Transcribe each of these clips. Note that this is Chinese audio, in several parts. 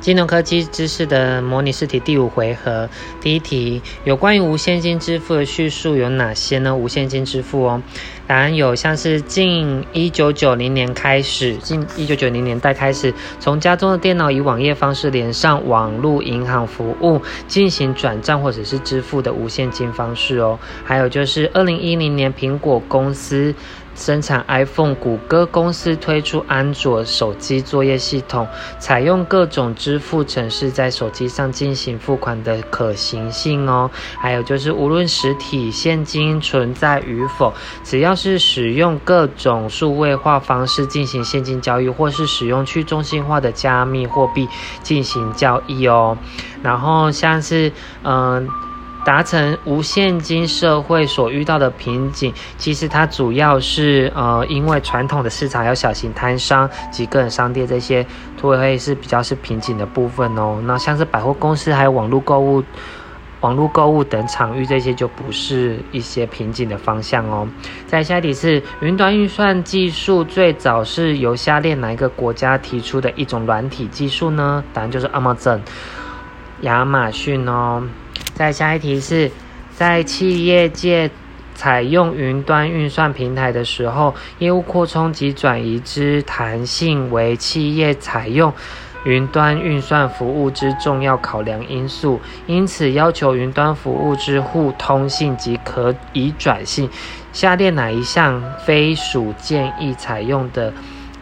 金融科技知识的模拟试题第五回合，第一题有关于无现金支付的叙述有哪些呢？无现金支付哦，答案有像是近一九九零年开始，近一九九零年代开始，从家中的电脑以网页方式连上网络银行服务，进行转账或者是支付的无现金方式哦。还有就是二零一零年苹果公司。生产 iPhone，谷歌公司推出安卓手机作业系统，采用各种支付程式在手机上进行付款的可行性哦。还有就是，无论实体现金存在与否，只要是使用各种数位化方式进行现金交易，或是使用去中心化的加密货币进行交易哦。然后像是嗯。达成无现金社会所遇到的瓶颈，其实它主要是呃，因为传统的市场有小型摊商及个人商店这些，会是比较是瓶颈的部分哦。那像是百货公司还有网络购物、网络购物等场域，这些就不是一些瓶颈的方向哦。在下一题是，云端运算技术最早是由下列哪一个国家提出的一种软体技术呢？答案就是 Amazon，亚马逊哦。再下一题是，在企业界采用云端运算平台的时候，业务扩充及转移之弹性为企业采用云端运算服务之重要考量因素。因此，要求云端服务之互通性及可移转性。下列哪一项非属建议采用的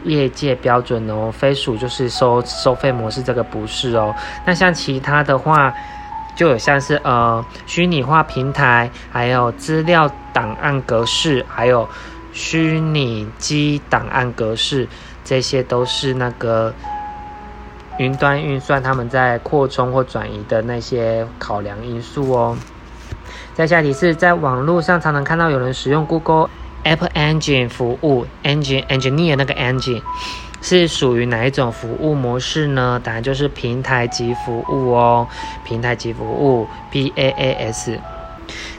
业界标准哦？非属就是收收费模式，这个不是哦。那像其他的话。就有像是呃虚拟化平台，还有资料档案格式，还有虚拟机档案格式，这些都是那个云端运算他们在扩充或转移的那些考量因素哦。在下题是在网络上常常看到有人使用 Google App Engine 服务，Engine Engineer 那个 Engine。是属于哪一种服务模式呢？答案就是平台级服务哦，平台级服务 PaaS。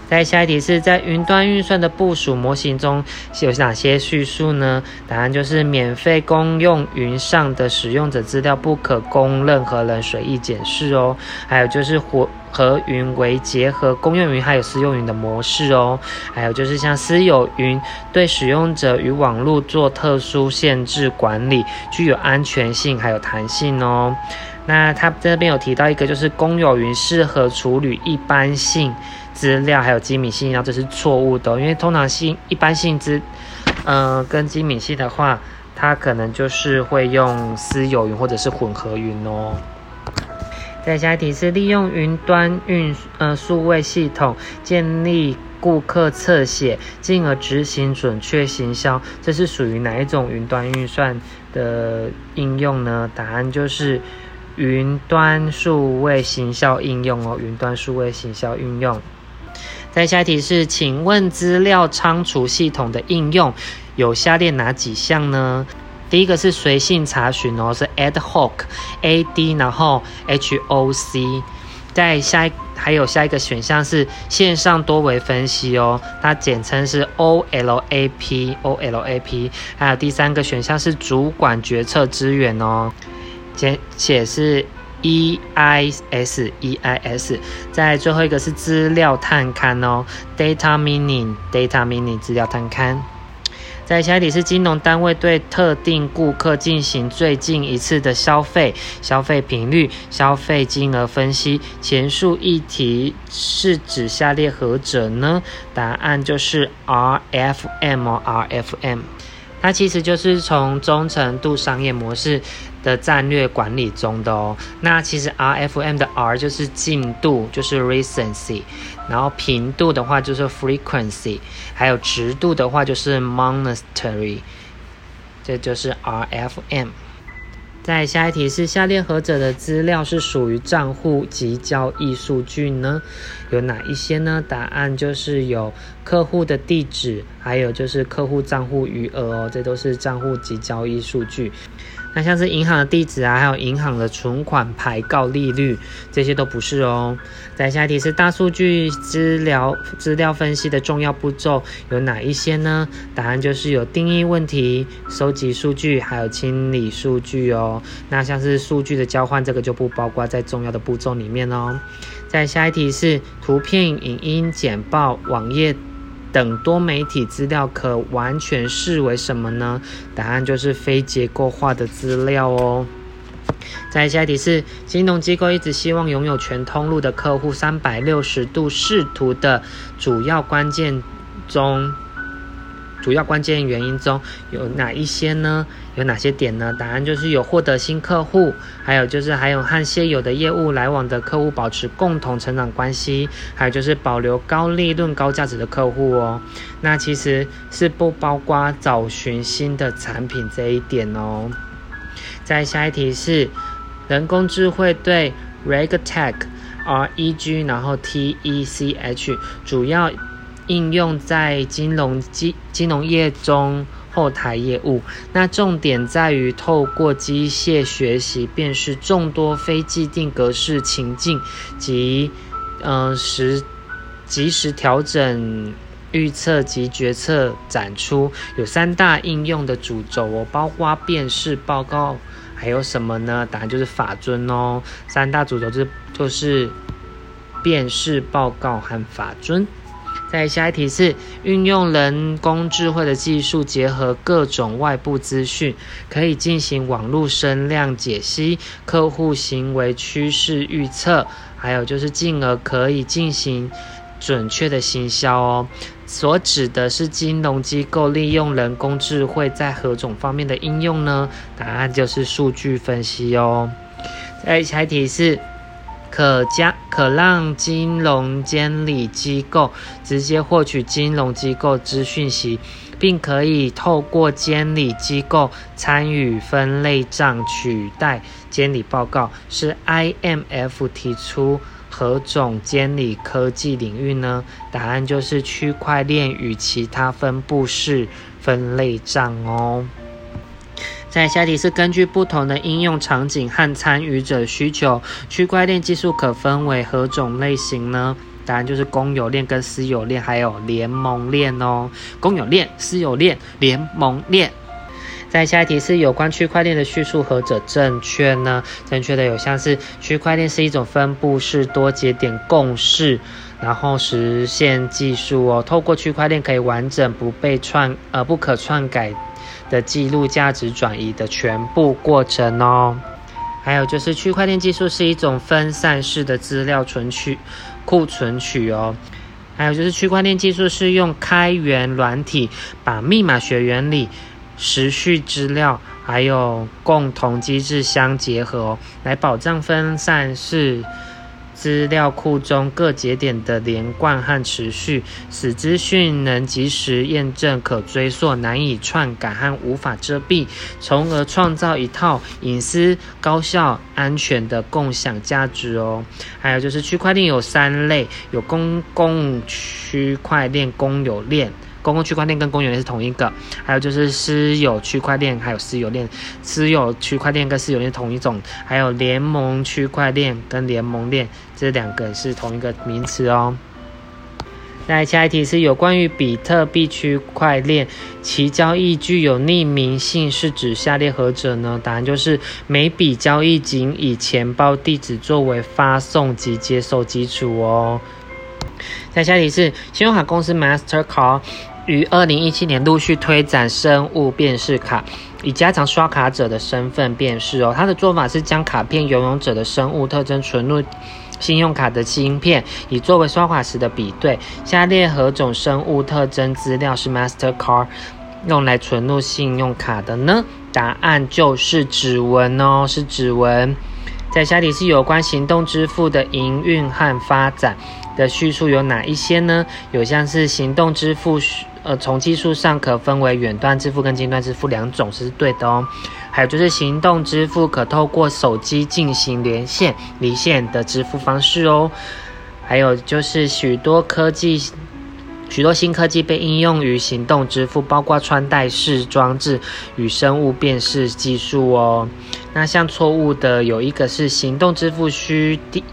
在下一题是在云端运算的部署模型中有哪些叙述呢？答案就是免费公用云上的使用者资料不可供任何人随意检视哦。还有就是混合云为结合公用云还有私用云的模式哦。还有就是像私有云对使用者与网络做特殊限制管理，具有安全性还有弹性哦。那他这边有提到一个就是公有云适合处理一般性。资料还有机密性，要这是错误的，因为通常性一般性资，呃，跟机密性的话，它可能就是会用私有云或者是混合云哦。再下一题是利用云端运呃数位系统建立顾客侧写，进而执行准确行销，这是属于哪一种云端运算的应用呢？答案就是云端数位行销应用哦，云端数位行销应用。再下一题是，请问资料仓储系统的应用有下列哪几项呢？第一个是随性查询哦，是 ad hoc，A D 然后 H O C。再下一还有下一个选项是线上多维分析哦，它简称是 O L A P，O L A P。还有第三个选项是主管决策资源哦，简写是。E I S E I S，在最后一个是资料探勘哦，data mining data mining 资料探勘。在下一题是金融单位对特定顾客进行最近一次的消费，消费频率、消费金额分析，前述议题是指下列何者呢？答案就是 r f m r f m，。它其实就是从中程度商业模式的战略管理中的哦。那其实 RFM 的 R 就是进度，就是 recency，然后频度的话就是 frequency，还有值度的话就是 monetary，这就是 RFM。在下一题是下列何者的资料是属于账户及交易数据呢？有哪一些呢？答案就是有客户的地址，还有就是客户账户余额哦，这都是账户及交易数据。那像是银行的地址啊，还有银行的存款排告利率，这些都不是哦。再下一题是大数据资料资料分析的重要步骤有哪一些呢？答案就是有定义问题、收集数据，还有清理数据哦。那像是数据的交换，这个就不包括在重要的步骤里面哦。再下一题是图片、影音、简报、网页。等多媒体资料可完全视为什么呢？答案就是非结构化的资料哦。再下一题是，金融机构一直希望拥有全通路的客户三百六十度视图的主要关键中。主要关键原因中有哪一些呢？有哪些点呢？答案就是有获得新客户，还有就是还有和现有的业务来往的客户保持共同成长关系，还有就是保留高利润、高价值的客户哦。那其实是不包括找寻新的产品这一点哦。再下一题是人工智慧对 RegTech R E G 然后 T E C H 主要。应用在金融金金融业中后台业务，那重点在于透过机械学习辨识众多非既定格式情境及嗯时及时调整预测及决策展出，有三大应用的主轴哦，包括辨识报告，还有什么呢？答案就是法尊哦，三大主轴就是就是辨识报告和法尊。在下一题是运用人工智慧的技术，结合各种外部资讯，可以进行网络声量解析、客户行为趋势预测，还有就是进而可以进行准确的行销哦。所指的是金融机构利用人工智慧在何种方面的应用呢？答案就是数据分析哦。在下一题是。可将可让金融监理机构直接获取金融机构资讯息，并可以透过监理机构参与分类账取代监理报告，是 IMF 提出何种监理科技领域呢？答案就是区块链与其他分布式分类账哦。在下题是根据不同的应用场景和参与者需求，区块链技术可分为何种类型呢？答案就是公有链、跟私有链，还有联盟链哦。公有链、私有链、联盟链。在下一题是有关区块链的叙述何者正确呢？正确的有像是区块链是一种分布式多节点共识，然后实现技术哦。透过区块链可以完整不被篡呃不可篡改。的记录价值转移的全部过程哦，还有就是区块链技术是一种分散式的资料存取库存取哦，还有就是区块链技术是用开源软体把密码学原理、时序资料还有共同机制相结合，来保障分散式。资料库中各节点的连贯和持续，使资讯能及时验证、可追溯、难以篡改和无法遮蔽，从而创造一套隐私、高效、安全的共享价值哦。还有就是区块链有三类，有公共区块链、公有链。公共区块链跟公有链是同一个，还有就是私有区块链，还有私有链，私有区块链跟私有链同一种，还有联盟区块链跟联盟链这两个是同一个名词哦。那下一题是有关于比特币区块链，其交易具有匿名性是指下列何者呢？答案就是每笔交易仅以钱包地址作为发送及接受基础哦。再下一题是信用卡公司 Mastercard。于二零一七年陆续推展生物辨识卡，以加强刷卡者的身份辨识哦。它的做法是将卡片拥有者的生物特征存入信用卡的芯片，以作为刷卡时的比对。下列何种生物特征资料是 Mastercard 用来存入信用卡的呢？答案就是指纹哦，是指纹。在下题是有关行动支付的营运和发展的叙述有哪一些呢？有像是行动支付。呃，从技术上可分为远端支付跟近端支付两种是对的哦。还有就是行动支付可透过手机进行连线、离线的支付方式哦。还有就是许多科技许多新科技被应用于行动支付，包括穿戴式装置与生物辨识技术哦。那像错误的有一个是行动支付需第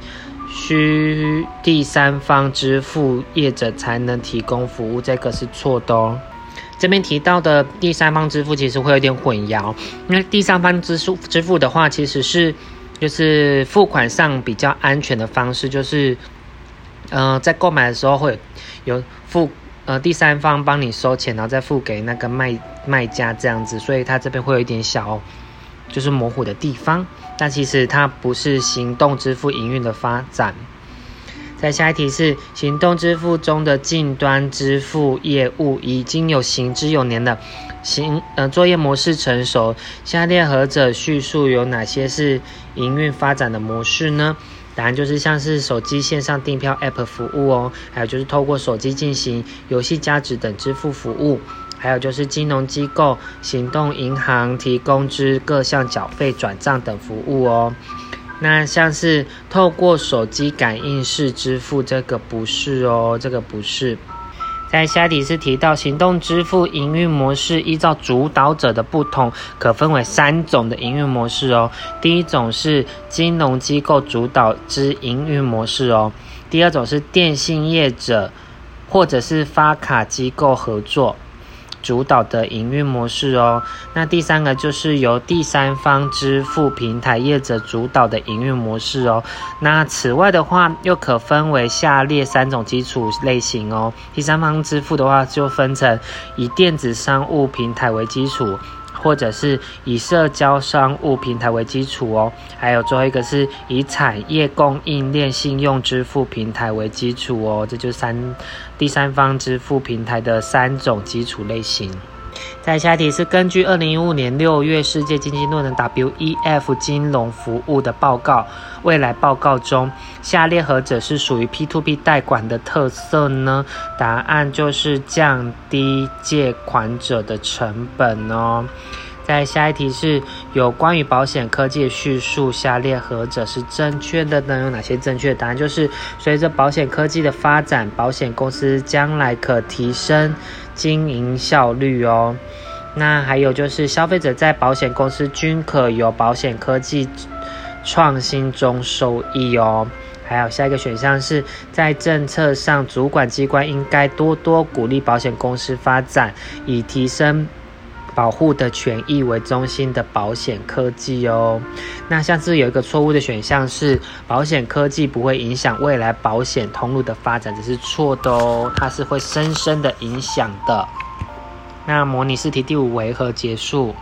需第三方支付业者才能提供服务，这个是错的哦。这边提到的第三方支付其实会有点混淆，因为第三方支付支付的话，其实是就是付款上比较安全的方式，就是呃在购买的时候会有付呃第三方帮你收钱，然后再付给那个卖卖家这样子，所以它这边会有一点小就是模糊的地方，但其实它不是行动支付营运的发展。在下一题是行动支付中的近端支付业务已经有行之有年的行呃作业模式成熟，下列何者叙述有哪些是营运发展的模式呢？答案就是像是手机线上订票 App 服务哦，还有就是透过手机进行游戏加值等支付服务，还有就是金融机构、行动银行提供之各项缴费转账等服务哦。那像是透过手机感应式支付，这个不是哦，这个不是。在下题是提到行动支付营运模式，依照主导者的不同，可分为三种的营运模式哦。第一种是金融机构主导之营运模式哦。第二种是电信业者或者是发卡机构合作。主导的营运模式哦，那第三个就是由第三方支付平台业者主导的营运模式哦。那此外的话，又可分为下列三种基础类型哦。第三方支付的话，就分成以电子商务平台为基础。或者是以社交商务平台为基础哦，还有最后一个是以产业供应链信用支付平台为基础哦，这就是三第三方支付平台的三种基础类型。在下一题是根据二零一五年六月世界经济论坛 WEF 金融服务的报告，未来报告中，下列何者是属于 P2P 贷款的特色呢？答案就是降低借款者的成本哦。在下一题是有关于保险科技的叙述，下列何者是正确的呢？有哪些正确答案？就是随着保险科技的发展，保险公司将来可提升经营效率哦。那还有就是消费者在保险公司均可由保险科技创新中受益哦。还有下一个选项是在政策上，主管机关应该多多鼓励保险公司发展，以提升。保护的权益为中心的保险科技哦，那像是有一个错误的选项是保险科技不会影响未来保险通路的发展，这是错的哦，它是会深深的影响的。那模拟试题第五回合结束。